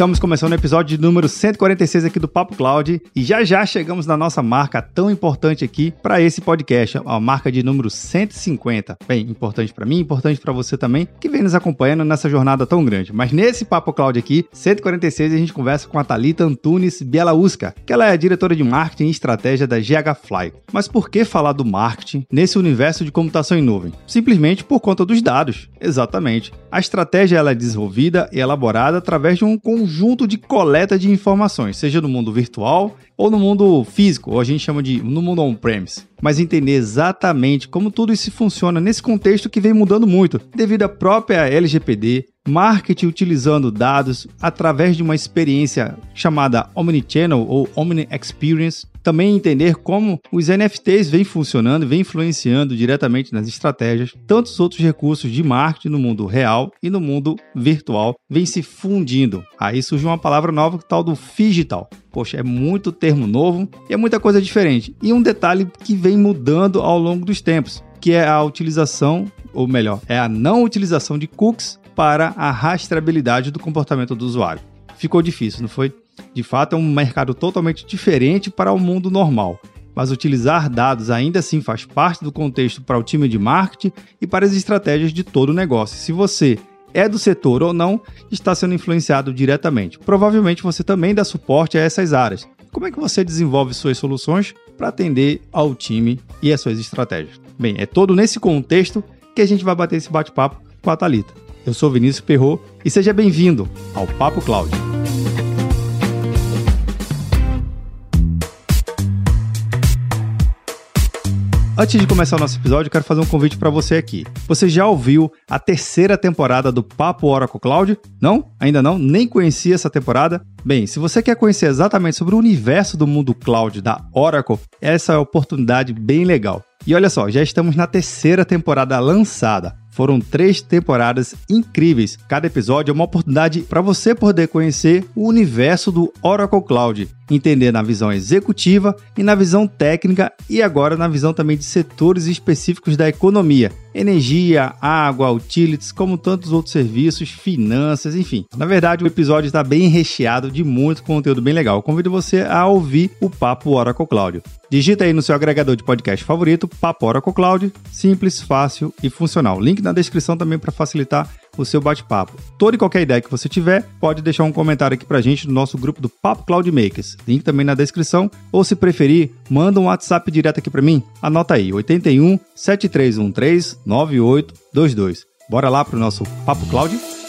Estamos começando o episódio número 146 aqui do Papo Cloud e já já chegamos na nossa marca tão importante aqui para esse podcast, a marca de número 150. Bem, importante para mim, importante para você também, que vem nos acompanhando nessa jornada tão grande. Mas nesse Papo Cloud aqui, 146, a gente conversa com a Talita Antunes Bielauska, que ela é a diretora de marketing e estratégia da GH Fly. Mas por que falar do marketing nesse universo de computação em nuvem? Simplesmente por conta dos dados. Exatamente. A estratégia ela é desenvolvida e elaborada através de um conjunto de coleta de informações, seja no mundo virtual ou no mundo físico, ou a gente chama de no mundo on-premise. Mas entender exatamente como tudo isso funciona nesse contexto que vem mudando muito, devido à própria LGPD, marketing utilizando dados através de uma experiência chamada Omnichannel ou Omni Experience, também entender como os NFTs vêm funcionando e vêm influenciando diretamente nas estratégias, tantos outros recursos de marketing no mundo real e no mundo virtual vêm se fundindo. Aí surge uma palavra nova, tal do digital. Poxa, é muito termo novo e é muita coisa diferente. E um detalhe que vem mudando ao longo dos tempos, que é a utilização, ou melhor, é a não utilização de cookies para a rastreabilidade do comportamento do usuário. Ficou difícil, não foi? De fato, é um mercado totalmente diferente para o mundo normal, mas utilizar dados ainda assim faz parte do contexto para o time de marketing e para as estratégias de todo o negócio. Se você é do setor ou não, está sendo influenciado diretamente. Provavelmente você também dá suporte a essas áreas. Como é que você desenvolve suas soluções para atender ao time e as suas estratégias? Bem, é todo nesse contexto que a gente vai bater esse bate-papo com a Talita. Eu sou Vinícius Perro e seja bem-vindo ao Papo Cloud. Antes de começar o nosso episódio, quero fazer um convite para você aqui. Você já ouviu a terceira temporada do Papo Oracle Cloud? Não? Ainda não? Nem conhecia essa temporada? Bem, se você quer conhecer exatamente sobre o universo do mundo cloud da Oracle, essa é uma oportunidade bem legal. E olha só, já estamos na terceira temporada lançada. Foram três temporadas incríveis. Cada episódio é uma oportunidade para você poder conhecer o universo do Oracle Cloud, entender na visão executiva e na visão técnica e agora na visão também de setores específicos da economia energia, água, utilities, como tantos outros serviços, finanças, enfim. Na verdade, o episódio está bem recheado de muito conteúdo bem legal. Convido você a ouvir o Papo Oracle Cloud. Digita aí no seu agregador de podcast favorito, Papo Oracle Cloud, simples, fácil e funcional. Link na descrição também para facilitar o seu bate-papo. Toda e qualquer ideia que você tiver, pode deixar um comentário aqui pra gente no nosso grupo do Papo Cloud Makers. Link também na descrição. Ou se preferir, manda um WhatsApp direto aqui para mim. Anota aí, 81 7313 9822. Bora lá pro nosso Papo Cloud?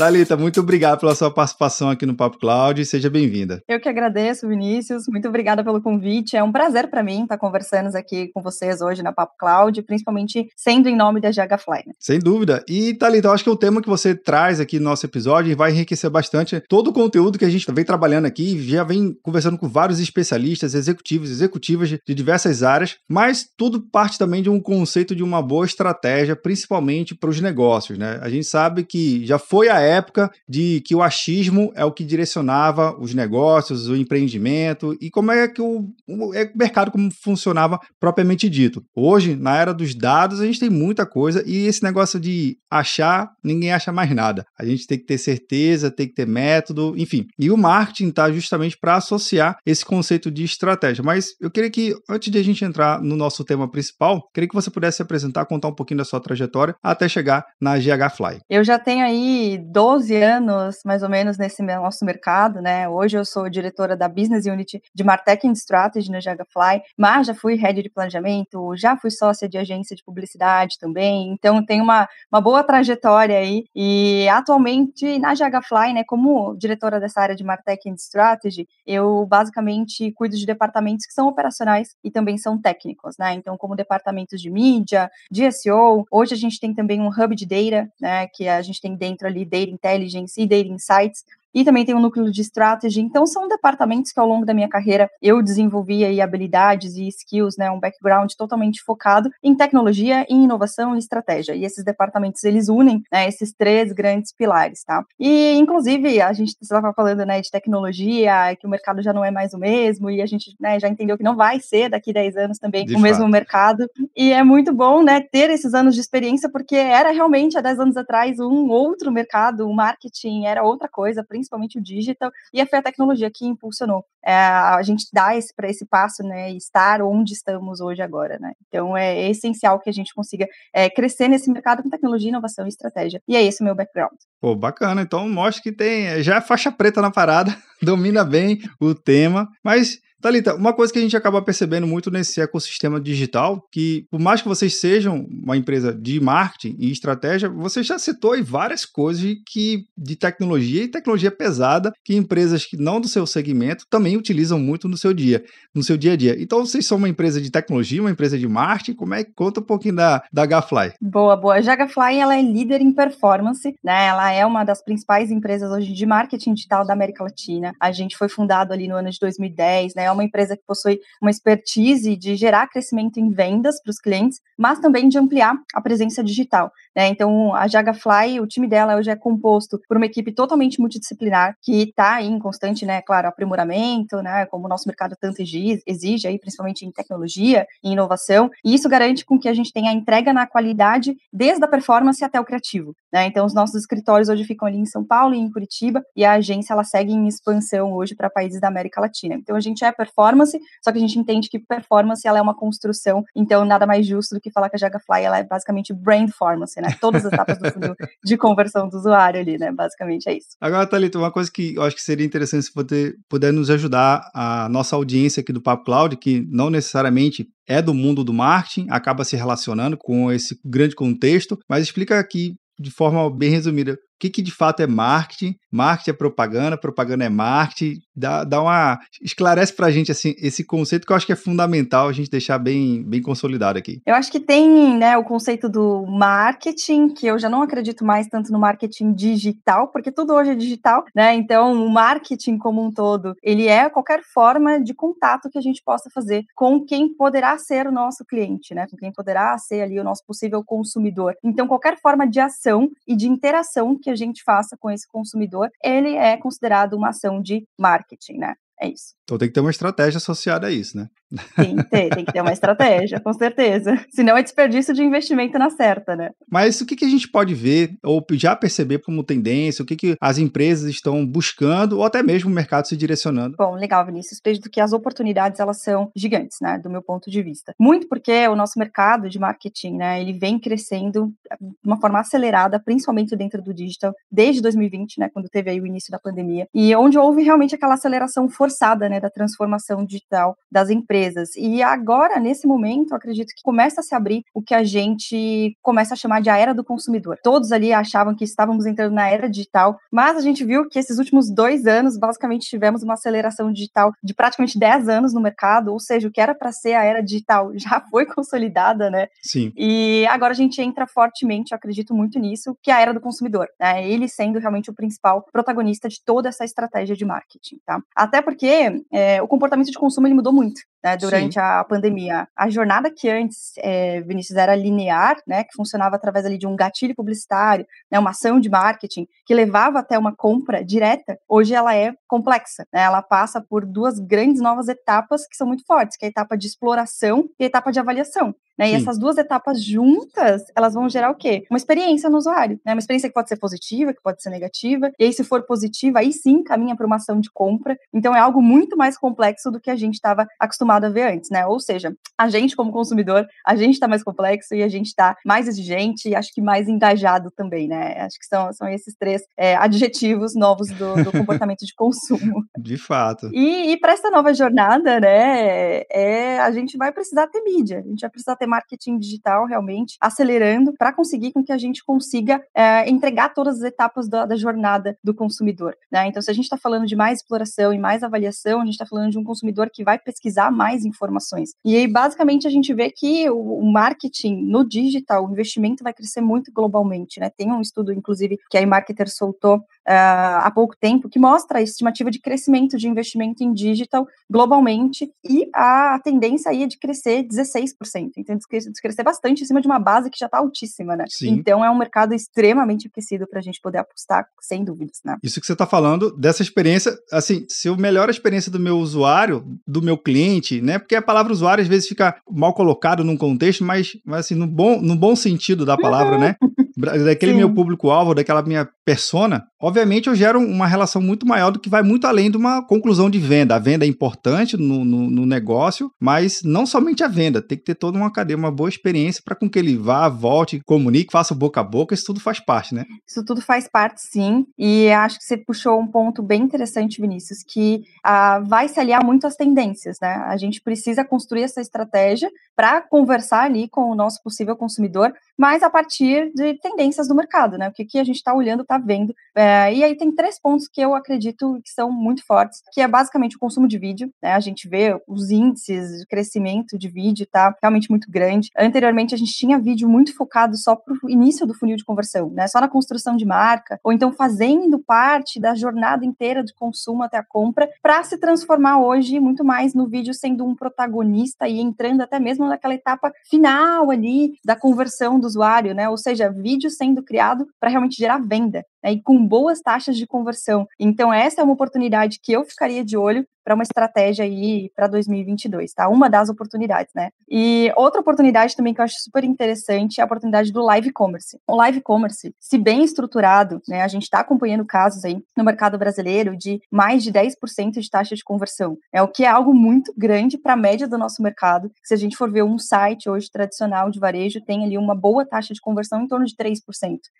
Thalita, muito obrigado pela sua participação aqui no Papo Cloud. Seja bem-vinda. Eu que agradeço, Vinícius. Muito obrigada pelo convite. É um prazer para mim estar conversando aqui com vocês hoje na Papo Cloud, principalmente sendo em nome da GH Fly. Né? Sem dúvida. E, Thalita, eu acho que o tema que você traz aqui no nosso episódio vai enriquecer bastante todo o conteúdo que a gente vem trabalhando aqui. Já vem conversando com vários especialistas, executivos, executivas de diversas áreas, mas tudo parte também de um conceito de uma boa estratégia, principalmente para os negócios. Né? A gente sabe que já foi a época de que o achismo é o que direcionava os negócios, o empreendimento e como é que o, o, é o mercado como funcionava propriamente dito. Hoje, na era dos dados, a gente tem muita coisa e esse negócio de achar, ninguém acha mais nada. A gente tem que ter certeza, tem que ter método, enfim. E o marketing está justamente para associar esse conceito de estratégia. Mas eu queria que, antes de a gente entrar no nosso tema principal, queria que você pudesse se apresentar, contar um pouquinho da sua trajetória até chegar na GH Fly. Eu já tenho aí 12 anos, mais ou menos, nesse nosso mercado, né? Hoje eu sou diretora da Business Unit de Marketing Strategy na Jagafly, mas já fui head de planejamento, já fui sócia de agência de publicidade também, então tem uma, uma boa trajetória aí. E atualmente na Jagafly, né, como diretora dessa área de Marketing Strategy, eu basicamente cuido de departamentos que são operacionais e também são técnicos, né? Então, como departamentos de mídia, de SEO, hoje a gente tem também um hub de data, né, que a gente tem dentro ali data intelligence e data insights. E também tem um núcleo de strategy. Então, são departamentos que ao longo da minha carreira eu desenvolvi aí habilidades e skills, né, um background totalmente focado em tecnologia, em inovação e estratégia. E esses departamentos, eles unem né, esses três grandes pilares, tá? E, inclusive, a gente estava falando, né, de tecnologia, que o mercado já não é mais o mesmo, e a gente né, já entendeu que não vai ser daqui a 10 anos também de o fato. mesmo mercado. E é muito bom, né, ter esses anos de experiência, porque era realmente há 10 anos atrás um outro mercado, o marketing era outra coisa, principalmente o digital, e foi a tecnologia que impulsionou é, a gente dar esse para esse passo, né, estar onde estamos hoje agora, né. Então é essencial que a gente consiga é, crescer nesse mercado com tecnologia, inovação e estratégia. E é esse o meu background. Pô, bacana. Então mostra que tem já é faixa preta na parada, domina bem o tema, mas Thalita, uma coisa que a gente acaba percebendo muito nesse ecossistema digital, que por mais que vocês sejam uma empresa de marketing e estratégia, você já citou aí várias coisas que, de tecnologia e tecnologia pesada que empresas que não do seu segmento também utilizam muito no seu dia, no seu dia a dia. Então, vocês são uma empresa de tecnologia, uma empresa de marketing, como é que conta um pouquinho da, da Gafly? Boa, boa. A Gafly, ela é líder em performance, né? Ela é uma das principais empresas hoje de marketing digital da América Latina. A gente foi fundado ali no ano de 2010, né? É uma empresa que possui uma expertise de gerar crescimento em vendas para os clientes, mas também de ampliar a presença digital. Né? Então, a Jagafly, o time dela hoje é composto por uma equipe totalmente multidisciplinar, que está em constante, né, claro, aprimoramento, né, como o nosso mercado tanto exige, aí, principalmente em tecnologia e inovação, e isso garante com que a gente tenha a entrega na qualidade, desde a performance até o criativo. Né? Então, os nossos escritórios hoje ficam ali em São Paulo e em Curitiba, e a agência ela segue em expansão hoje para países da América Latina. Então, a gente é performance, só que a gente entende que performance ela é uma construção, então nada mais justo do que falar que a Jagafly ela é basicamente brainformance, né? Todas as etapas do de conversão do usuário ali, né? Basicamente é isso. Agora, Thalita, uma coisa que eu acho que seria interessante se você puder nos ajudar, a nossa audiência aqui do Papo Cloud, que não necessariamente é do mundo do marketing, acaba se relacionando com esse grande contexto, mas explica aqui de forma bem resumida que, que de fato é marketing, marketing é propaganda, propaganda é marketing, dá, dá uma. esclarece pra gente assim, esse conceito que eu acho que é fundamental a gente deixar bem, bem consolidado aqui. Eu acho que tem né, o conceito do marketing, que eu já não acredito mais tanto no marketing digital, porque tudo hoje é digital, né? Então, o marketing como um todo, ele é qualquer forma de contato que a gente possa fazer com quem poderá ser o nosso cliente, né? Com quem poderá ser ali o nosso possível consumidor. Então, qualquer forma de ação e de interação que a gente faça com esse consumidor, ele é considerado uma ação de marketing, né? É isso. Então tem que ter uma estratégia associada a isso, né? Tem que ter, tem que ter uma estratégia, com certeza. Senão é desperdício de investimento na certa, né? Mas o que, que a gente pode ver, ou já perceber como tendência, o que, que as empresas estão buscando, ou até mesmo o mercado se direcionando? Bom, legal, Vinícius. Vejo que as oportunidades, elas são gigantes, né? Do meu ponto de vista. Muito porque o nosso mercado de marketing, né? Ele vem crescendo de uma forma acelerada, principalmente dentro do digital, desde 2020, né? Quando teve aí o início da pandemia. E onde houve realmente aquela aceleração forçada, né? Da transformação digital das empresas empresas. E agora, nesse momento, acredito que começa a se abrir o que a gente começa a chamar de a era do consumidor. Todos ali achavam que estávamos entrando na era digital, mas a gente viu que esses últimos dois anos, basicamente, tivemos uma aceleração digital de praticamente 10 anos no mercado, ou seja, o que era para ser a era digital já foi consolidada, né? Sim. E agora a gente entra fortemente, eu acredito muito nisso, que é a era do consumidor, né? Ele sendo realmente o principal protagonista de toda essa estratégia de marketing, tá? Até porque é, o comportamento de consumo ele mudou muito né, durante Sim. a pandemia. A jornada que antes, é, Vinícius, era linear, né, que funcionava através ali de um gatilho publicitário, né, uma ação de marketing que levava até uma compra direta, hoje ela é complexa. Né, ela passa por duas grandes novas etapas que são muito fortes, que é a etapa de exploração e a etapa de avaliação. Né? E essas duas etapas juntas, elas vão gerar o quê? Uma experiência no usuário, né? Uma experiência que pode ser positiva, que pode ser negativa. E aí, se for positiva, aí sim caminha para uma ação de compra. Então, é algo muito mais complexo do que a gente estava acostumado a ver antes, né? Ou seja, a gente, como consumidor, a gente está mais complexo e a gente está mais exigente e acho que mais engajado também, né? Acho que são, são esses três é, adjetivos novos do, do comportamento de consumo. De fato. E, e para essa nova jornada, né, é, a gente vai precisar ter mídia, a gente vai precisar ter marketing digital realmente acelerando para conseguir com que a gente consiga é, entregar todas as etapas da, da jornada do consumidor. Né? Então, se a gente está falando de mais exploração e mais avaliação, a gente está falando de um consumidor que vai pesquisar mais informações. E aí, basicamente, a gente vê que o, marketing no digital, o investimento vai crescer muito globalmente, né? Tem um estudo, inclusive, que a iMarketer soltou uh, há pouco tempo, que mostra a estimativa de crescimento de investimento em digital globalmente e a tendência aí é de crescer 16%. Então, de crescer bastante em cima de uma base que já está altíssima, né? Sim. Então, é um mercado extremamente aquecido para a gente poder apostar, sem dúvidas, né? Isso que você está falando, dessa experiência, assim, se eu melhoro a experiência do meu usuário, do meu cliente, né? Porque a palavra usuário às vezes fica mal colocado num contexto, mas, mas assim, no bom, no bom sentido da palavra, né? Daquele Sim. meu público-alvo, daquela minha persona, obviamente eu gero uma relação muito maior do que vai muito além de uma conclusão de venda. A venda é importante no, no, no negócio, mas não somente a venda, tem que ter toda uma cadeia, uma boa experiência para com que ele vá, volte, comunique, faça boca a boca, isso tudo faz parte, né? Isso tudo faz parte, sim, e acho que você puxou um ponto bem interessante, Vinícius, que ah, vai se aliar muito às tendências, né? A gente precisa construir essa estratégia para conversar ali com o nosso possível consumidor, mas a partir de tendências do mercado, né? O que, que a gente está olhando, está vendo. É, e aí tem três pontos que eu acredito que são muito fortes, que é basicamente o consumo de vídeo, né? A gente vê os índices de crescimento de vídeo tá realmente muito grande. Anteriormente a gente tinha vídeo muito focado só para o início do funil de conversão, né? Só na construção de marca, ou então fazendo parte da jornada inteira de consumo até a compra, para se transformar hoje muito mais no vídeo sendo um protagonista e entrando até mesmo naquela etapa final ali da conversão do usuário, né? Ou seja, vídeo sendo criado para realmente gerar venda né, e com boas taxas de conversão. Então, essa é uma oportunidade que eu ficaria de olho para uma estratégia aí para 2022, tá? Uma das oportunidades, né? E outra oportunidade também que eu acho super interessante é a oportunidade do live commerce. O live commerce, se bem estruturado, né, a gente está acompanhando casos aí no mercado brasileiro de mais de 10% de taxa de conversão, é o que é algo muito grande para a média do nosso mercado. Se a gente for ver um site hoje tradicional de varejo, tem ali uma boa taxa de conversão em torno de 3%.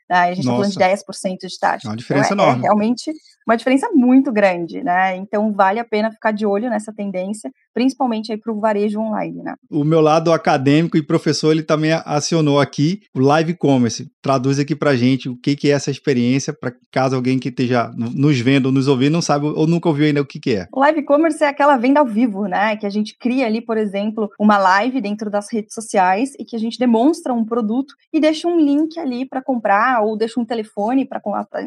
Né? A gente está falando de 10% de taxa. É uma diferença então, é, enorme. É realmente uma diferença muito grande, né? Então vale a pena ficar de olho nessa tendência, principalmente aí para o varejo online, né? O meu lado acadêmico e professor, ele também acionou aqui o live commerce. Traduz aqui para gente o que, que é essa experiência, para caso alguém que esteja nos vendo ou nos ouvindo não sabe ou nunca ouviu ainda o que, que é. O live commerce é aquela venda ao vivo, né? Que a gente cria ali, por exemplo, uma live dentro das redes sociais e que a gente demonstra um produto e deixa um link ali para comprar ou deixa um telefone para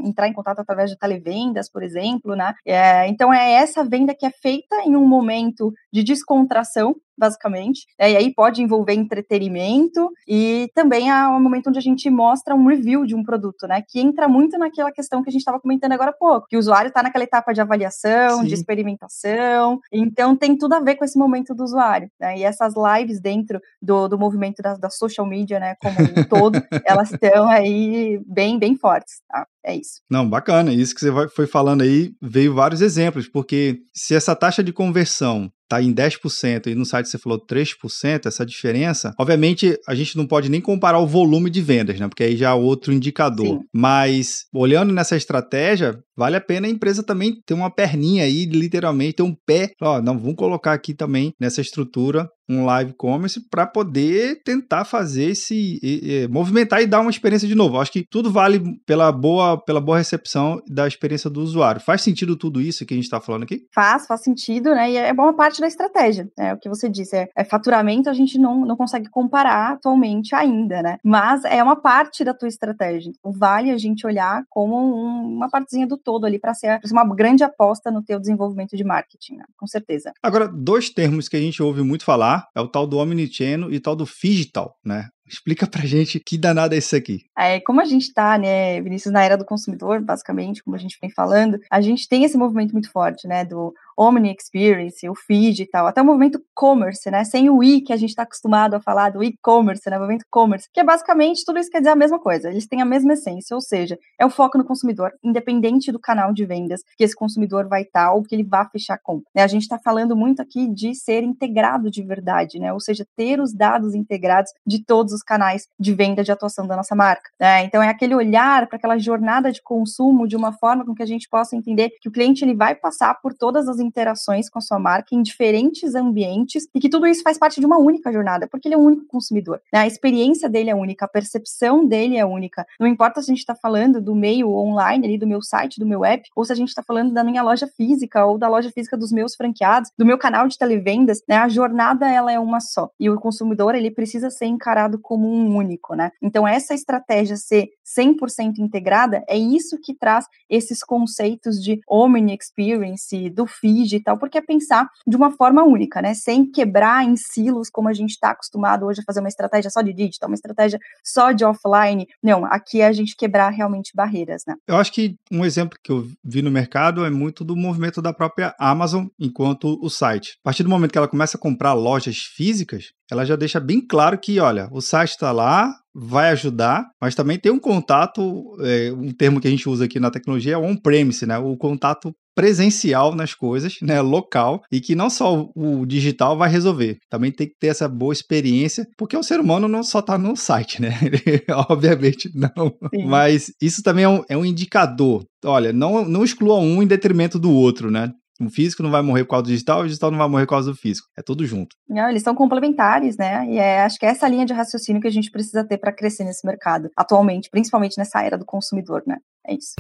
entrar em contato através de televendas, por exemplo, né? É, então é essa venda que é feita em um momento de descontração basicamente. É, e aí pode envolver entretenimento e também é um momento onde a gente mostra um review de um produto, né? Que entra muito naquela questão que a gente estava comentando agora há pouco, que o usuário está naquela etapa de avaliação, Sim. de experimentação, então tem tudo a ver com esse momento do usuário. Né? E essas lives dentro do, do movimento da, da social media, né, como um todo, elas estão aí bem, bem fortes, tá? É isso. Não, bacana. Isso que você foi falando aí veio vários exemplos, porque se essa taxa de conversão está em 10% e no site você falou 3%, essa diferença, obviamente a gente não pode nem comparar o volume de vendas, né? Porque aí já é outro indicador. Sim. Mas olhando nessa estratégia, vale a pena a empresa também ter uma perninha aí, literalmente, ter um pé. Ó, não, vamos colocar aqui também nessa estrutura um live commerce para poder tentar fazer esse e, e, movimentar e dar uma experiência de novo. Acho que tudo vale pela boa pela boa recepção da experiência do usuário. Faz sentido tudo isso que a gente está falando aqui? Faz, faz sentido, né? E é boa parte da estratégia. É o que você disse. É, é faturamento a gente não, não consegue comparar atualmente ainda, né? Mas é uma parte da tua estratégia. Então, vale a gente olhar como um, uma partezinha do todo ali para ser, ser, uma grande aposta no teu desenvolvimento de marketing, né? com certeza. Agora, dois termos que a gente ouve muito falar é o tal do omnichannel e tal do digital, né? Explica pra gente que danada é isso aqui. É, como a gente tá, né, Vinícius, na era do consumidor, basicamente, como a gente vem falando, a gente tem esse movimento muito forte, né, do Omni Experience, o feed e tal, até o movimento commerce, né, sem o i que a gente está acostumado a falar do e-commerce, né, movimento commerce, que é basicamente tudo isso quer dizer a mesma coisa, eles têm a mesma essência, ou seja, é o foco no consumidor, independente do canal de vendas que esse consumidor vai estar tá, ou que ele vá fechar com. Né, a gente está falando muito aqui de ser integrado de verdade, né, ou seja, ter os dados integrados de todos os canais de venda de atuação da nossa marca. Né? Então é aquele olhar para aquela jornada de consumo de uma forma com que a gente possa entender que o cliente ele vai passar por todas as interações com a sua marca em diferentes ambientes e que tudo isso faz parte de uma única jornada, porque ele é um único consumidor. Né? A experiência dele é única, a percepção dele é única. Não importa se a gente está falando do meio online ali do meu site, do meu app, ou se a gente está falando da minha loja física ou da loja física dos meus franqueados, do meu canal de televendas, né? A jornada ela é uma só e o consumidor ele precisa ser encarado como um único, né? Então essa estratégia ser 100% integrada é isso que traz esses conceitos de omni experience, do feed e tal, porque é pensar de uma forma única, né? Sem quebrar em silos como a gente está acostumado hoje a fazer uma estratégia só de digital, uma estratégia só de offline. Não, aqui é a gente quebrar realmente barreiras, né? Eu acho que um exemplo que eu vi no mercado é muito do movimento da própria Amazon enquanto o site. A partir do momento que ela começa a comprar lojas físicas, ela já deixa bem claro que, olha, o site está lá, vai ajudar, mas também tem um contato, é, um termo que a gente usa aqui na tecnologia é on-premise, né? O contato presencial nas coisas, né, local, e que não só o digital vai resolver, também tem que ter essa boa experiência, porque o ser humano não só está no site, né? Obviamente não. Sim. Mas isso também é um, é um indicador. Olha, não, não exclua um em detrimento do outro, né? O físico não vai morrer por causa do digital, o digital não vai morrer por causa do físico. É tudo junto. Não, eles são complementares, né? E é, acho que é essa linha de raciocínio que a gente precisa ter para crescer nesse mercado atualmente, principalmente nessa era do consumidor, né? É isso.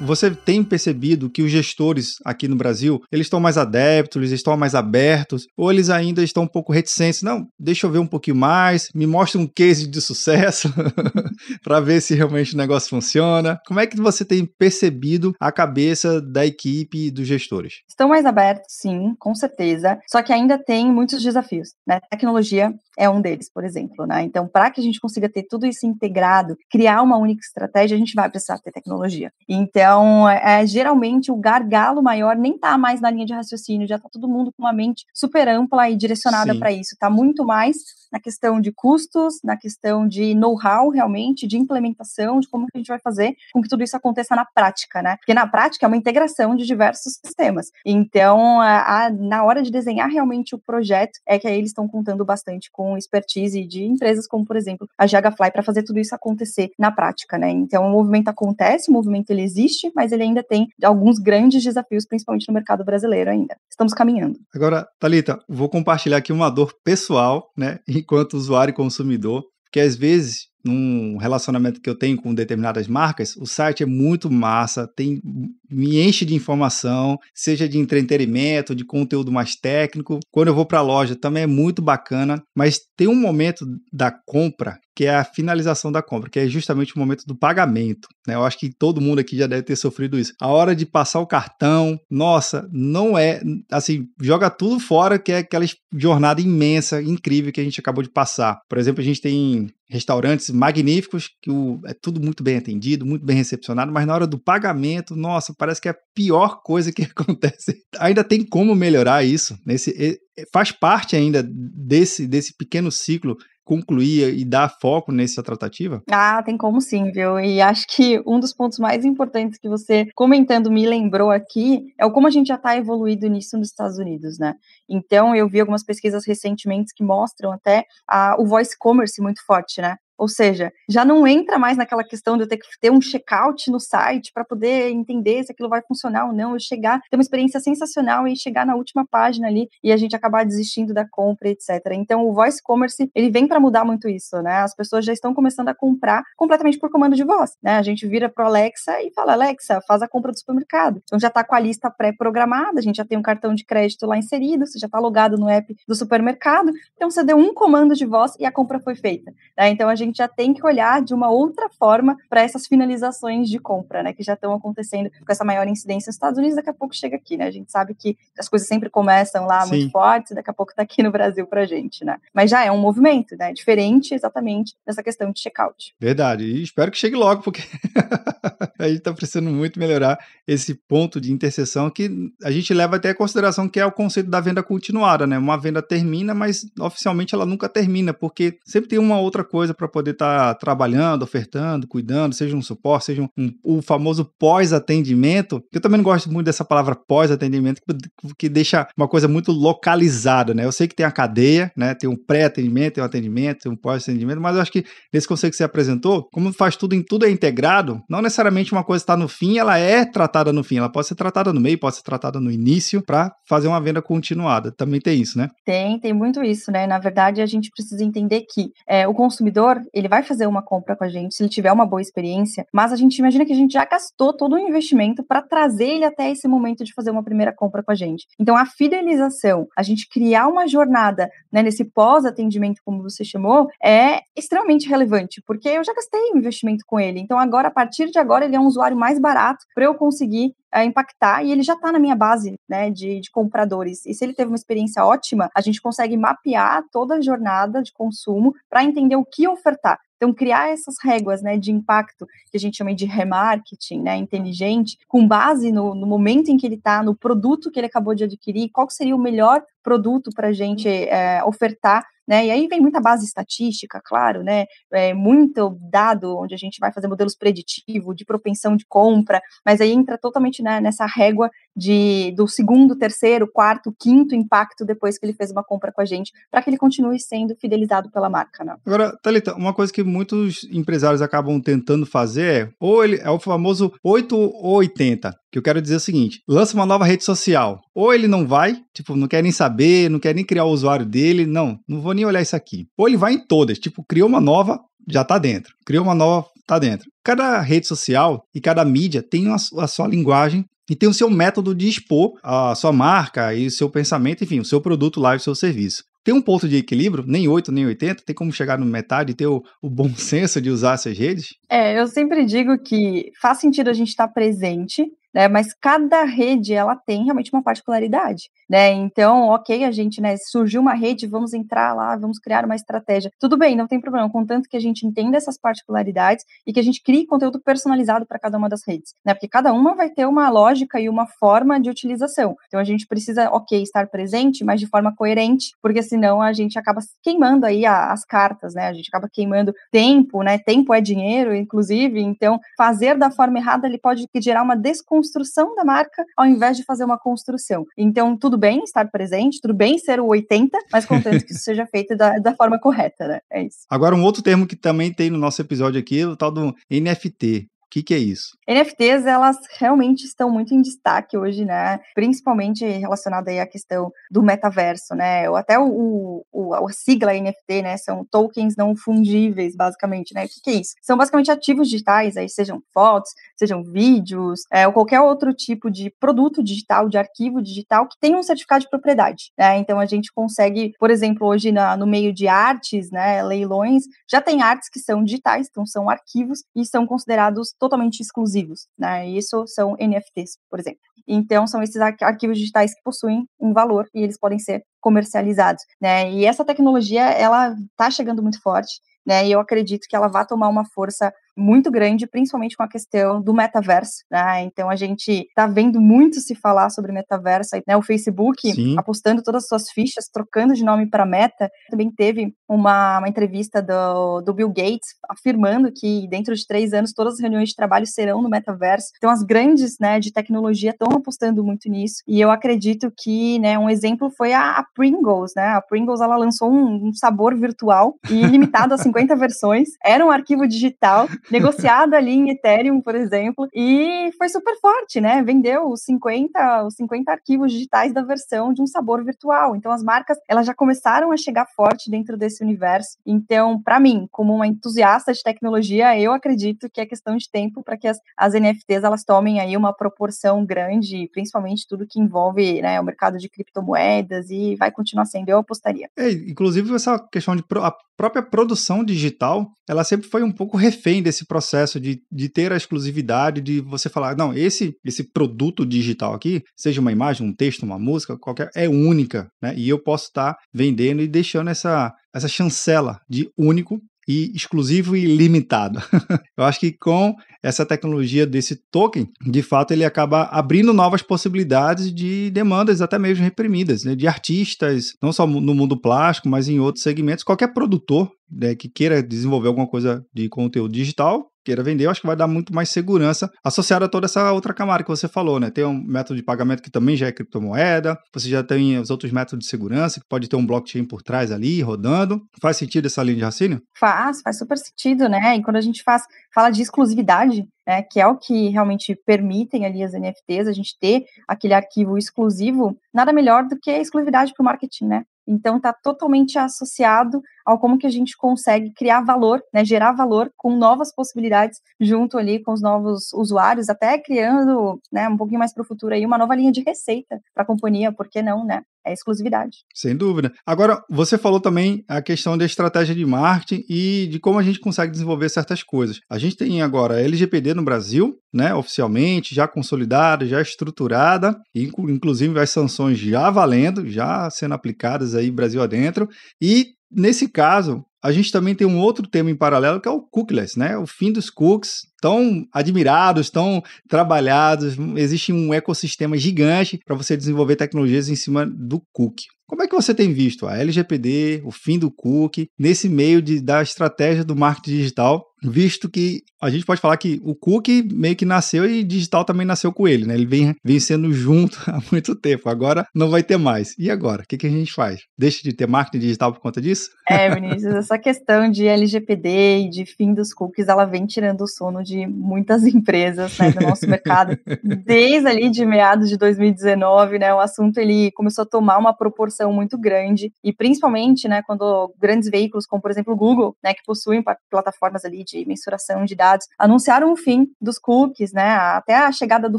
Você tem percebido que os gestores aqui no Brasil, eles estão mais adeptos, eles estão mais abertos, ou eles ainda estão um pouco reticentes? Não, deixa eu ver um pouquinho mais, me mostra um case de sucesso para ver se realmente o negócio funciona. Como é que você tem percebido a cabeça da equipe e dos gestores? Estão mais abertos, sim, com certeza. Só que ainda tem muitos desafios, né? Tecnologia é um deles, por exemplo, né? Então, para que a gente consiga ter tudo isso integrado, criar uma única estratégia, a gente vai precisar ter tecnologia. Então, então, é, geralmente, o gargalo maior nem está mais na linha de raciocínio, já está todo mundo com uma mente super ampla e direcionada para isso. Está muito mais na questão de custos, na questão de know-how, realmente, de implementação, de como que a gente vai fazer com que tudo isso aconteça na prática, né? Porque na prática é uma integração de diversos sistemas. Então, a, a, na hora de desenhar realmente o projeto, é que aí eles estão contando bastante com expertise de empresas como, por exemplo, a Jagafly, para fazer tudo isso acontecer na prática, né? Então, o movimento acontece, o movimento ele existe, existe, mas ele ainda tem alguns grandes desafios, principalmente no mercado brasileiro ainda. Estamos caminhando. Agora, Talita, vou compartilhar aqui uma dor pessoal, né, enquanto usuário e consumidor, que às vezes num relacionamento que eu tenho com determinadas marcas, o site é muito massa, tem me enche de informação, seja de entretenimento, de conteúdo mais técnico. Quando eu vou para a loja também é muito bacana, mas tem um momento da compra que é a finalização da compra, que é justamente o momento do pagamento. Né? Eu acho que todo mundo aqui já deve ter sofrido isso. A hora de passar o cartão, nossa, não é assim, joga tudo fora, que é aquela jornada imensa, incrível que a gente acabou de passar. Por exemplo, a gente tem restaurantes magníficos, que o, é tudo muito bem atendido, muito bem recepcionado, mas na hora do pagamento, nossa, parece que é a pior coisa que acontece. Ainda tem como melhorar isso. Nesse, faz parte ainda desse, desse pequeno ciclo concluir e dar foco nessa tratativa? Ah, tem como sim, viu? E acho que um dos pontos mais importantes que você comentando me lembrou aqui é o como a gente já está evoluído nisso nos Estados Unidos, né? Então, eu vi algumas pesquisas recentemente que mostram até a, o voice commerce muito forte, né? Ou seja, já não entra mais naquela questão de eu ter que ter um checkout no site para poder entender se aquilo vai funcionar ou não, eu chegar, ter uma experiência sensacional e chegar na última página ali e a gente acabar desistindo da compra, etc. Então, o voice commerce, ele vem para mudar muito isso, né? As pessoas já estão começando a comprar completamente por comando de voz, né? A gente vira pro Alexa e fala: "Alexa, faz a compra do supermercado". Então já está com a lista pré-programada, a gente já tem um cartão de crédito lá inserido, você já está logado no app do supermercado. Então você deu um comando de voz e a compra foi feita, né? Então a gente gente já tem que olhar de uma outra forma para essas finalizações de compra, né, que já estão acontecendo com essa maior incidência nos Estados Unidos, daqui a pouco chega aqui, né? A gente sabe que as coisas sempre começam lá Sim. muito fortes, daqui a pouco está aqui no Brasil para gente, né? Mas já é um movimento, né? Diferente exatamente dessa questão de checkout. Verdade. E espero que chegue logo, porque a gente está precisando muito melhorar esse ponto de interseção que a gente leva até a consideração que é o conceito da venda continuada, né? Uma venda termina, mas oficialmente ela nunca termina, porque sempre tem uma outra coisa para poder estar tá trabalhando, ofertando, cuidando, seja um suporte, seja um, um o famoso pós-atendimento. Eu também não gosto muito dessa palavra pós-atendimento, que, que deixa uma coisa muito localizada, né? Eu sei que tem a cadeia, né? Tem um pré-atendimento, tem um atendimento, tem um pós-atendimento, mas eu acho que nesse conceito que você apresentou, como faz tudo em tudo é integrado, não necessariamente uma coisa está no fim, ela é tratada no fim, ela pode ser tratada no meio, pode ser tratada no início para fazer uma venda continuada. Também tem isso, né? Tem, tem muito isso, né? Na verdade, a gente precisa entender que é, o consumidor ele vai fazer uma compra com a gente se ele tiver uma boa experiência, mas a gente imagina que a gente já gastou todo o investimento para trazer ele até esse momento de fazer uma primeira compra com a gente. Então, a fidelização, a gente criar uma jornada né, nesse pós-atendimento, como você chamou, é extremamente relevante, porque eu já gastei o investimento com ele. Então, agora, a partir de agora, ele é um usuário mais barato para eu conseguir é, impactar e ele já está na minha base né, de, de, compradores. E se ele teve uma experiência ótima, a gente consegue mapear toda a jornada de consumo para entender o que ofertar. Então, criar essas réguas né, de impacto, que a gente chama de remarketing né, inteligente, com base no, no momento em que ele está, no produto que ele acabou de adquirir, qual seria o melhor produto para a gente é, ofertar né? E aí vem muita base estatística, claro, né? É, muito dado onde a gente vai fazer modelos preditivos de propensão de compra, mas aí entra totalmente né, nessa régua de do segundo, terceiro, quarto, quinto impacto depois que ele fez uma compra com a gente, para que ele continue sendo fidelizado pela marca, né? Agora, Thalita, uma coisa que muitos empresários acabam tentando fazer é, ou ele é o famoso 8 ou 80 que eu quero dizer o seguinte: lança uma nova rede social. Ou ele não vai, tipo, não quer nem saber, não quer nem criar o usuário dele, não, não vou nem olhar isso aqui. Ou ele vai em todas, tipo, criou uma nova, já tá dentro. Criou uma nova, tá dentro. Cada rede social e cada mídia tem a, a sua linguagem e tem o seu método de expor a sua marca e o seu pensamento, enfim, o seu produto lá e o seu serviço. Tem um ponto de equilíbrio, nem 8, nem 80, tem como chegar no metade e ter o, o, bom senso de usar essas redes? É, eu sempre digo que faz sentido a gente estar presente, né? Mas cada rede ela tem realmente uma particularidade, né? Então, ok, a gente, né, surgiu uma rede, vamos entrar lá, vamos criar uma estratégia. Tudo bem, não tem problema, contanto que a gente entenda essas particularidades e que a gente crie conteúdo personalizado para cada uma das redes, né? Porque cada uma vai ter uma lógica e uma forma de utilização. Então a gente precisa, ok, estar presente, mas de forma coerente, porque senão a gente acaba queimando aí a, as cartas, né? A gente acaba queimando tempo, né? Tempo é dinheiro, inclusive. Então, fazer da forma errada ele pode gerar uma desconfiança construção da marca ao invés de fazer uma construção. Então, tudo bem estar presente, tudo bem ser o 80, mas contanto que isso seja feito da, da forma correta, né? É isso. Agora, um outro termo que também tem no nosso episódio aqui, o tal do NFT. O que, que, é isso? NFTs, elas realmente estão muito em destaque hoje, né? Principalmente relacionada aí à questão do metaverso, né? Ou até o, o, a sigla NFT, né? São tokens não fungíveis, basicamente, né? O que, que, é isso? São basicamente ativos digitais, aí sejam fotos, sejam vídeos, é, ou qualquer outro tipo de produto digital, de arquivo digital que tenha um certificado de propriedade, né? Então a gente consegue, por exemplo, hoje na, no meio de artes, né? Leilões, já tem artes que são digitais, então são arquivos e são considerados totalmente exclusivos, né? Isso são NFTs, por exemplo. Então, são esses arquivos digitais que possuem um valor e eles podem ser comercializados, né? E essa tecnologia, ela está chegando muito forte, né? E eu acredito que ela vai tomar uma força muito grande, principalmente com a questão do metaverso, né? Então a gente está vendo muito se falar sobre metaverso, né? O Facebook Sim. apostando todas as suas fichas, trocando de nome para Meta. Também teve uma, uma entrevista do, do, Bill Gates afirmando que dentro de três anos todas as reuniões de trabalho serão no metaverso. Então as grandes, né, de tecnologia estão apostando muito nisso. E eu acredito que, né, um exemplo foi a, a Pringles, né? A Pringles ela lançou um, um sabor virtual e limitado a 50 versões. Era um arquivo digital negociado ali em Ethereum, por exemplo, e foi super forte, né? Vendeu os 50, os 50 arquivos digitais da versão de um sabor virtual. Então as marcas, elas já começaram a chegar forte dentro desse universo. Então, para mim, como uma entusiasta de tecnologia, eu acredito que é questão de tempo para que as, as NFTs elas tomem aí uma proporção grande, principalmente tudo que envolve né, o mercado de criptomoedas e vai continuar sendo, eu apostaria. É, inclusive essa questão de pro, a própria produção digital, ela sempre foi um pouco refém desse processo de, de ter a exclusividade, de você falar, não, esse, esse produto digital aqui, seja uma imagem, um texto, uma música, qualquer, é única, né? E eu posso estar vendendo e deixando essa, essa chancela de único e exclusivo e limitado. Eu acho que com essa tecnologia desse token, de fato, ele acaba abrindo novas possibilidades de demandas até mesmo reprimidas, né, de artistas, não só no mundo plástico, mas em outros segmentos. Qualquer produtor né, que queira desenvolver alguma coisa de conteúdo digital, queira vender, eu acho que vai dar muito mais segurança associada a toda essa outra camada que você falou, né? Tem um método de pagamento que também já é criptomoeda, você já tem os outros métodos de segurança, que pode ter um blockchain por trás ali, rodando. Faz sentido essa linha de raciocínio? Faz, faz super sentido, né? E quando a gente faz, fala de exclusividade, né, que é o que realmente permitem ali as NFTs, a gente ter aquele arquivo exclusivo, nada melhor do que exclusividade para o marketing, né? Então está totalmente associado ao como que a gente consegue criar valor, né, gerar valor com novas possibilidades junto ali com os novos usuários, até criando, né, um pouquinho mais para o futuro aí uma nova linha de receita para a companhia, por que não, né? É exclusividade. Sem dúvida. Agora, você falou também a questão da estratégia de marketing e de como a gente consegue desenvolver certas coisas. A gente tem agora a LGPD no Brasil, né, oficialmente, já consolidada, já estruturada, inclusive as sanções já valendo, já sendo aplicadas aí Brasil adentro, e Nesse caso, a gente também tem um outro tema em paralelo que é o cookieless, né? O fim dos cookies, tão admirados, tão trabalhados. Existe um ecossistema gigante para você desenvolver tecnologias em cima do cookie. Como é que você tem visto a LGPD, o fim do cookie, nesse meio de, da estratégia do marketing digital visto que a gente pode falar que o cookie meio que nasceu e digital também nasceu com ele, né? Ele vem, vem sendo junto há muito tempo, agora não vai ter mais. E agora? O que, que a gente faz? Deixa de ter marketing digital por conta disso? É, Vinícius, essa questão de LGPD e de fim dos cookies, ela vem tirando o sono de muitas empresas né, do nosso mercado. Desde ali de meados de 2019, né? O assunto ele começou a tomar uma proporção muito grande, e principalmente, né, quando grandes veículos, como por exemplo o Google, né, que possuem plataformas ali de mensuração de dados, anunciaram o fim dos cookies, né? Até a chegada do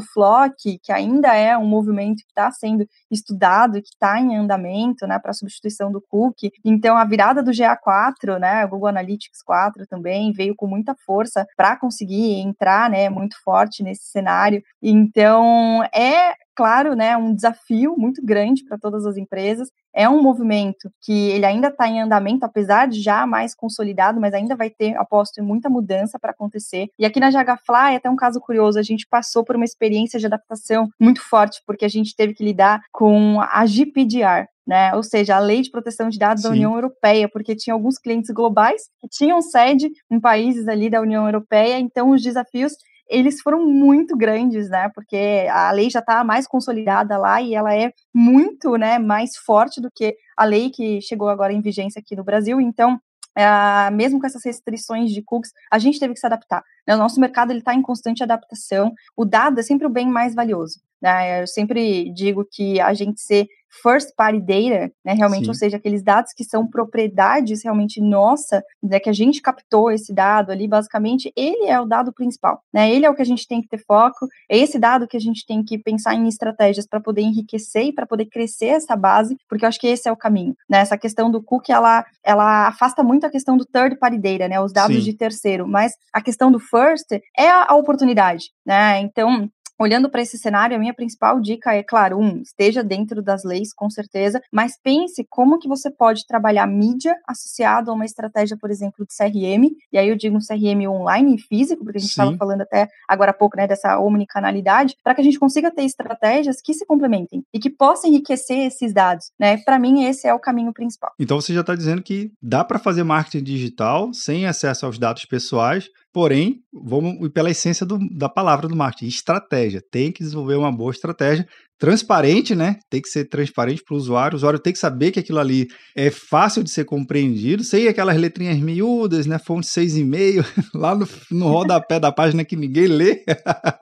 Flock, que ainda é um movimento que está sendo estudado e que está em andamento, né, para substituição do cookie. Então, a virada do GA4, né, Google Analytics 4 também veio com muita força para conseguir entrar, né, muito forte nesse cenário. Então, é claro, né, um desafio muito grande para todas as empresas. É um movimento que ele ainda está em andamento, apesar de já mais consolidado, mas ainda vai ter, aposto, muita mudança para acontecer. E aqui na Jagafly, é até um caso curioso, a gente passou por uma experiência de adaptação muito forte, porque a gente teve que lidar com a GPDR, né? Ou seja, a Lei de Proteção de Dados Sim. da União Europeia, porque tinha alguns clientes globais que tinham sede em países ali da União Europeia, então os desafios eles foram muito grandes, né? Porque a lei já está mais consolidada lá e ela é muito, né, mais forte do que a lei que chegou agora em vigência aqui no Brasil. Então, é, mesmo com essas restrições de cookies, a gente teve que se adaptar. Né? O nosso mercado ele está em constante adaptação. O dado é sempre o bem mais valioso. Né? Eu sempre digo que a gente ser first party data, né, realmente, Sim. ou seja, aqueles dados que são propriedades realmente nossa, né, que a gente captou esse dado ali, basicamente, ele é o dado principal, né, ele é o que a gente tem que ter foco, é esse dado que a gente tem que pensar em estratégias para poder enriquecer e para poder crescer essa base, porque eu acho que esse é o caminho, né, essa questão do cookie, ela, ela afasta muito a questão do third party data, né, os dados Sim. de terceiro, mas a questão do first é a, oportunidade, né, então Olhando para esse cenário, a minha principal dica é, claro, um, esteja dentro das leis, com certeza, mas pense como que você pode trabalhar mídia associado a uma estratégia, por exemplo, de CRM, e aí eu digo um CRM online e físico, porque a gente estava falando até agora há pouco, né, dessa omnicanalidade, para que a gente consiga ter estratégias que se complementem e que possam enriquecer esses dados, né? Para mim, esse é o caminho principal. Então você já está dizendo que dá para fazer marketing digital sem acesso aos dados pessoais, Porém, vamos pela essência do, da palavra do marketing, estratégia. Tem que desenvolver uma boa estratégia transparente, né? Tem que ser transparente para o usuário. O usuário tem que saber que aquilo ali é fácil de ser compreendido, sem aquelas letrinhas miúdas, né? Fonte 6,5, lá no, no rodapé da página que ninguém lê.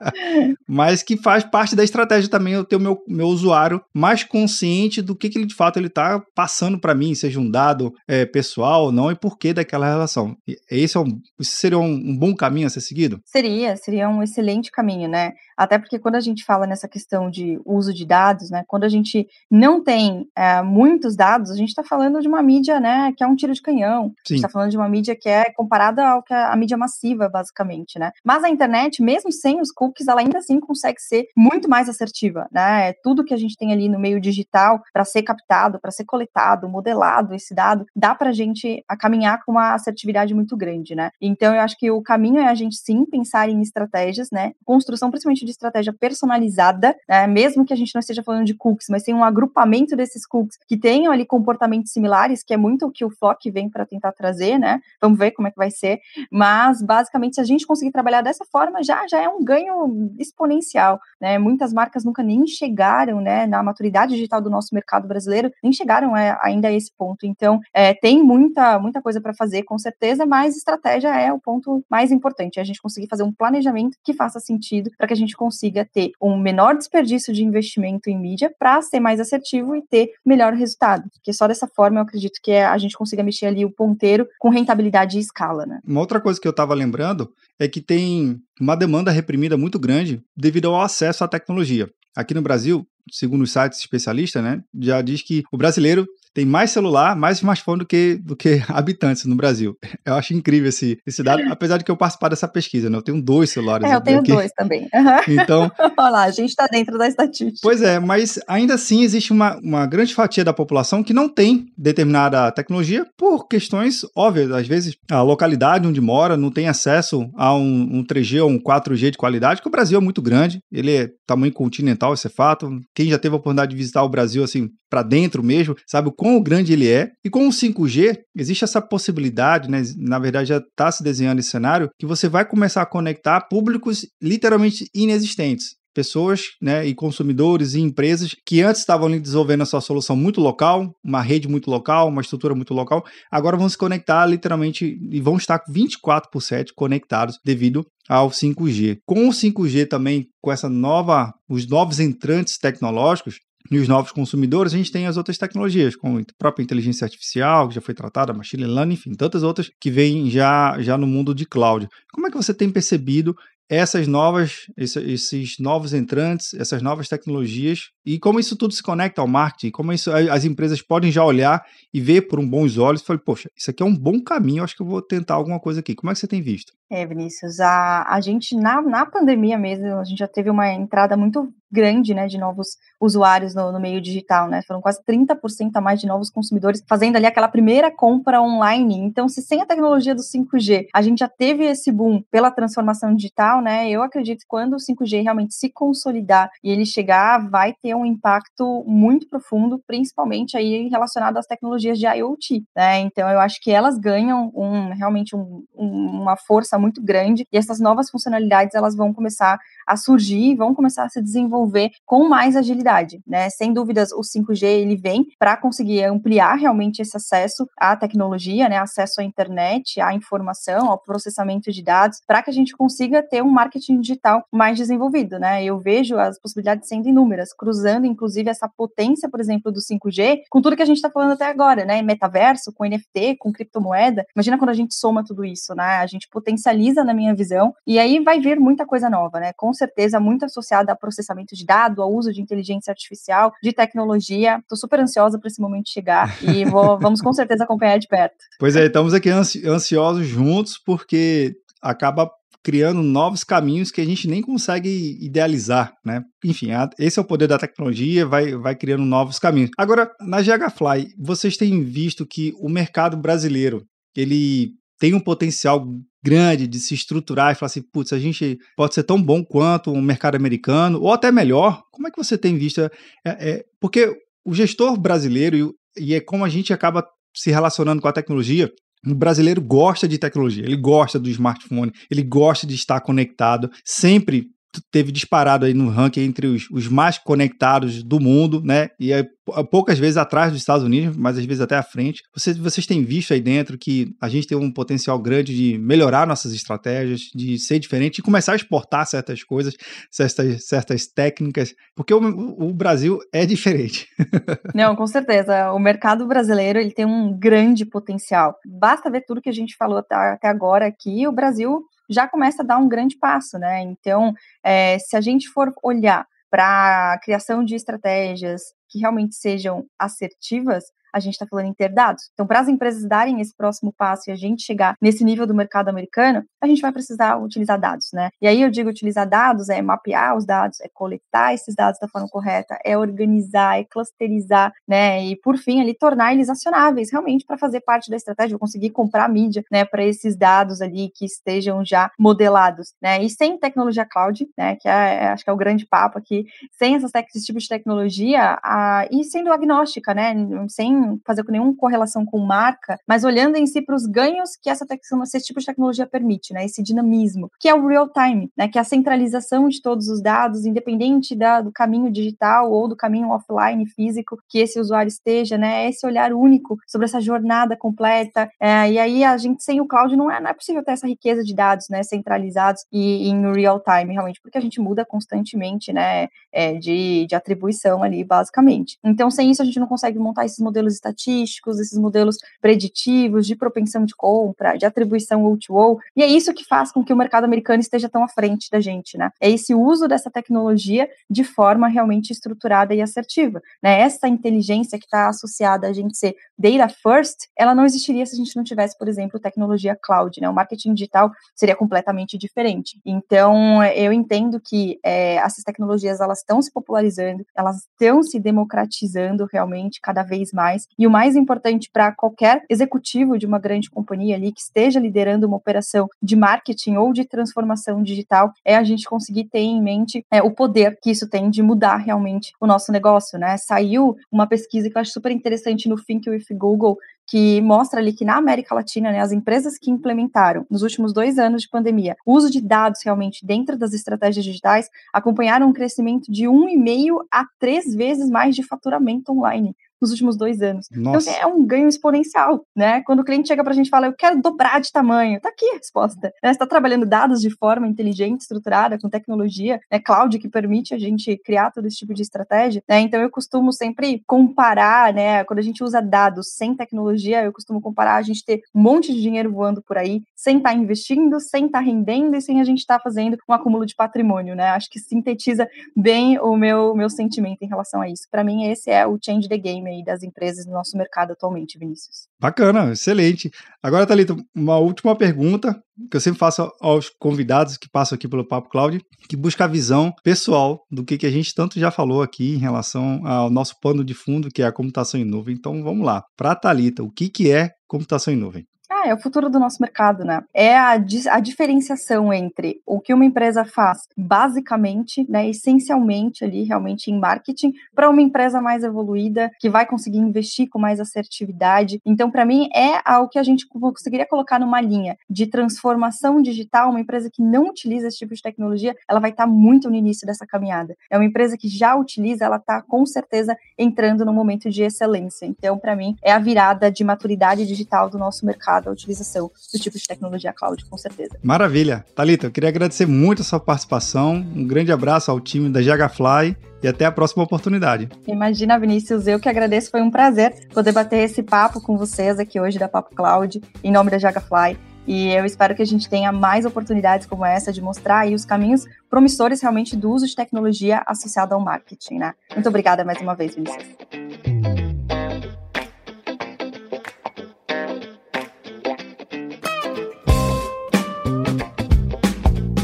Mas que faz parte da estratégia também eu ter o meu, meu usuário mais consciente do que, que ele de fato ele está passando para mim, seja um dado é, pessoal ou não, e por que daquela relação. Esse, é um, seria um, um bom caminho a ser seguido? Seria, seria um excelente caminho, né? Até porque quando a gente fala nessa questão de uso de dados, né? Quando a gente não tem é, muitos dados, a gente está falando de uma mídia, né, que é um tiro de canhão. Sim. A gente está falando de uma mídia que é comparada ao que é a mídia massiva, basicamente, né? Mas a internet, mesmo sem os cookies, ela ainda assim consegue ser muito mais assertiva, né? É tudo que a gente tem ali no meio digital para ser captado, para ser coletado, modelado, esse dado, dá para a gente caminhar com uma assertividade muito grande, né? Então eu acho que o caminho é a gente sim pensar em estratégias, né? Construção principalmente de estratégia personalizada, né? Mesmo que a gente não esteja falando de cookies, mas tem um agrupamento desses cookies que tenham ali comportamentos similares, que é muito o que o Flock vem para tentar trazer, né? Vamos ver como é que vai ser. Mas basicamente, se a gente conseguir trabalhar dessa forma, já já é um ganho exponencial, né? Muitas marcas nunca nem chegaram, né, na maturidade digital do nosso mercado brasileiro, nem chegaram é, ainda a esse ponto. Então, é, tem muita muita coisa para fazer, com certeza, mas estratégia é o ponto mais importante, é a gente conseguir fazer um planejamento que faça sentido para que a gente consiga ter um menor desperdício de investimento em mídia para ser mais assertivo e ter melhor resultado. Porque só dessa forma eu acredito que a gente consiga mexer ali o ponteiro com rentabilidade e escala, né? Uma outra coisa que eu estava lembrando é que tem uma demanda reprimida muito grande devido ao acesso à tecnologia. Aqui no Brasil, segundo os sites especialistas, né, já diz que o brasileiro tem mais celular, mais smartphone do que, do que habitantes no Brasil. Eu acho incrível esse, esse dado, apesar de que eu participar dessa pesquisa, né? Eu tenho dois celulares. É, eu tenho aqui. dois também. Uhum. Então. Olha lá, a gente está dentro da estatística. Pois é, mas ainda assim existe uma, uma grande fatia da população que não tem determinada tecnologia por questões óbvias. Às vezes, a localidade onde mora não tem acesso a um, um 3G ou um 4G de qualidade, que o Brasil é muito grande, ele é tamanho continental, esse é fato. Quem já teve a oportunidade de visitar o Brasil, assim, para dentro mesmo, sabe o quão grande ele é. E com o 5G, existe essa possibilidade, né? Na verdade, já está se desenhando esse cenário, que você vai começar a conectar públicos literalmente inexistentes pessoas né, e consumidores e empresas que antes estavam desenvolvendo a sua solução muito local, uma rede muito local, uma estrutura muito local, agora vão se conectar literalmente e vão estar 24 por 7 conectados devido ao 5G. Com o 5G também, com essa nova, os novos entrantes tecnológicos, e os novos consumidores, a gente tem as outras tecnologias, como a própria inteligência artificial, que já foi tratada, machine learning, enfim, tantas outras que vêm já, já no mundo de cloud. Como é que você tem percebido essas novas, esses novos entrantes, essas novas tecnologias e como isso tudo se conecta ao marketing, como isso, as empresas podem já olhar e ver por um bons olhos e falar, poxa, isso aqui é um bom caminho, acho que eu vou tentar alguma coisa aqui. Como é que você tem visto? É, Vinícius, a, a gente, na, na pandemia mesmo, a gente já teve uma entrada muito grande, né, de novos usuários no, no meio digital, né, foram quase 30% a mais de novos consumidores fazendo ali aquela primeira compra online, então se sem a tecnologia do 5G, a gente já teve esse boom pela transformação digital, né, eu acredito que quando o 5G realmente se consolidar e ele chegar, vai ter um impacto muito profundo, principalmente aí relacionado às tecnologias de IoT, né, então eu acho que elas ganham um, realmente um, um, uma força muito grande e essas novas funcionalidades elas vão começar a surgir, vão começar a se desenvolver com mais agilidade, né? Sem dúvidas, o 5G ele vem para conseguir ampliar realmente esse acesso à tecnologia, né? Acesso à internet, à informação, ao processamento de dados, para que a gente consiga ter um marketing digital mais desenvolvido, né? Eu vejo as possibilidades sendo inúmeras, cruzando inclusive essa potência, por exemplo, do 5G com tudo que a gente está falando até agora, né? Metaverso, com NFT, com criptomoeda. Imagina quando a gente soma tudo isso, né? A gente potencializa na minha visão e aí vai vir muita coisa nova, né? Com certeza muito associada a processamento de dados, ao uso de inteligência artificial, de tecnologia. Estou super ansiosa para esse momento chegar e vou, vamos com certeza acompanhar de perto. Pois é, estamos aqui ansiosos juntos porque acaba criando novos caminhos que a gente nem consegue idealizar, né? Enfim, esse é o poder da tecnologia, vai, vai criando novos caminhos. Agora, na GHFly, vocês têm visto que o mercado brasileiro, ele tem um potencial grande de se estruturar e falar assim, putz, a gente pode ser tão bom quanto o um mercado americano, ou até melhor. Como é que você tem visto? É, é, porque o gestor brasileiro, e, e é como a gente acaba se relacionando com a tecnologia, o brasileiro gosta de tecnologia, ele gosta do smartphone, ele gosta de estar conectado, sempre teve disparado aí no ranking entre os, os mais conectados do mundo, né? E é poucas vezes atrás dos Estados Unidos, mas às vezes até à frente. Vocês, vocês têm visto aí dentro que a gente tem um potencial grande de melhorar nossas estratégias, de ser diferente e começar a exportar certas coisas, certas, certas técnicas, porque o, o Brasil é diferente. Não, com certeza. O mercado brasileiro ele tem um grande potencial. Basta ver tudo que a gente falou até, até agora aqui. O Brasil já começa a dar um grande passo, né? Então, é, se a gente for olhar para a criação de estratégias que realmente sejam assertivas, a gente está falando em ter dados. Então, para as empresas darem esse próximo passo e a gente chegar nesse nível do mercado americano, a gente vai precisar utilizar dados, né? E aí eu digo utilizar dados, é mapear os dados, é coletar esses dados da forma correta, é organizar, é clusterizar, né? E por fim, ali tornar eles acionáveis realmente para fazer parte da estratégia, conseguir comprar mídia, né, para esses dados ali que estejam já modelados, né? E sem tecnologia cloud, né, que é, acho que é o grande papo aqui, sem essas esse tipo de tecnologia, a, e sendo agnóstica, né, sem fazer nenhuma correlação com marca, mas olhando em si para os ganhos que essa esse tipo de tecnologia permite, né? Esse dinamismo, que é o real time, né? Que é a centralização de todos os dados, independente da, do caminho digital ou do caminho offline físico que esse usuário esteja, né? Esse olhar único sobre essa jornada completa. É, e aí a gente sem o cloud não é, não é possível ter essa riqueza de dados, né? Centralizados e em real time, realmente, porque a gente muda constantemente, né? É, de, de atribuição ali, basicamente. Então, sem isso, a gente não consegue montar esses modelos modelos estatísticos, esses modelos preditivos de propensão de compra, de atribuição O2O, e é isso que faz com que o mercado americano esteja tão à frente da gente, né? É esse uso dessa tecnologia de forma realmente estruturada e assertiva, né? Essa inteligência que está associada a gente ser data first, ela não existiria se a gente não tivesse, por exemplo, tecnologia cloud, né? O marketing digital seria completamente diferente. Então, eu entendo que é, essas tecnologias elas estão se popularizando, elas estão se democratizando realmente cada vez mais E o mais importante para qualquer executivo de uma grande companhia ali que esteja liderando uma operação de marketing ou de transformação digital é a gente conseguir ter em mente é, o poder que isso tem de mudar realmente o nosso negócio, né? Saiu uma pesquisa que eu acho super interessante no Think with Google que mostra ali que na América Latina, né, as empresas que implementaram nos últimos dois anos de pandemia o uso de dados realmente dentro das estratégias digitais acompanharam um crescimento de um e meio a três vezes mais de faturamento online nos últimos dois anos. Então, Nossa. Então, é um ganho exponencial, né? Quando o cliente chega para a gente e fala, eu quero dobrar de tamanho, tá aqui a resposta. Né? Você está trabalhando dados de forma inteligente, estruturada, com tecnologia, né? Cloud que permite a gente criar todo esse tipo de estratégia, né? Então, eu costumo sempre comparar, né? Quando a gente usa dados sem tecnologia, eu costumo comparar a gente ter um monte de dinheiro voando por aí, sem estar tá investindo, sem estar tá rendendo e sem a gente estar tá fazendo um acúmulo de patrimônio, né? Acho que sintetiza bem o meu, meu sentimento em relação a isso. Para mim, esse é o change the game aí das empresas no nosso mercado atualmente, Vinícius. Bacana, excelente. Agora, Thalita, uma última pergunta que eu sempre faço aos convidados que passam aqui pelo Papo Cloud, que busca a visão pessoal do que, que a gente tanto já falou aqui em relação ao nosso pano de fundo, que é a computação em nuvem. Então, vamos lá. Para a Thalita, o que, que é computação em nuvem? Ah, é o futuro do nosso mercado, né? É a, a diferenciação entre o que uma empresa faz basicamente, né, essencialmente ali, realmente em marketing, para uma empresa mais evoluída, que vai conseguir investir com mais assertividade. Então, para mim, é o que a gente conseguiria colocar numa linha de transformação digital. Uma empresa que não utiliza esse tipo de tecnologia, ela vai estar tá muito no início dessa caminhada. É uma empresa que já utiliza, ela está com certeza entrando no momento de excelência. Então, para mim, é a virada de maturidade digital do nosso mercado a utilização do tipo de tecnologia cloud, com certeza. Maravilha. Talita, eu queria agradecer muito a sua participação. Um grande abraço ao time da Jagafly e até a próxima oportunidade. Imagina, Vinícius, eu que agradeço. Foi um prazer poder bater esse papo com vocês aqui hoje da Papo Cloud, em nome da Jagafly. E eu espero que a gente tenha mais oportunidades como essa de mostrar aí os caminhos promissores realmente do uso de tecnologia associado ao marketing, né? Muito obrigada mais uma vez, Vinícius.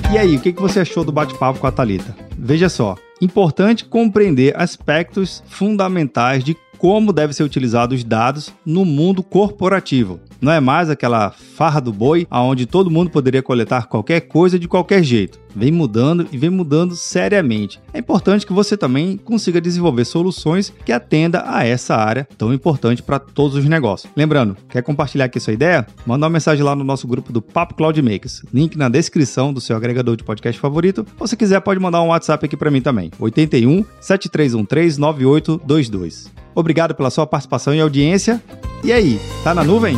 E aí, o que você achou do bate-papo com a Talita? Veja só, importante compreender aspectos fundamentais de como devem ser utilizados os dados no mundo corporativo. Não é mais aquela farra do boi, aonde todo mundo poderia coletar qualquer coisa de qualquer jeito. Vem mudando e vem mudando seriamente. É importante que você também consiga desenvolver soluções que atenda a essa área tão importante para todos os negócios. Lembrando, quer compartilhar aqui sua ideia? Manda uma mensagem lá no nosso grupo do Papo Cloud Makers. Link na descrição do seu agregador de podcast favorito. Ou se quiser, pode mandar um WhatsApp aqui para mim também. 81 7313 9822. Obrigado pela sua participação e audiência. E aí, tá na nuvem?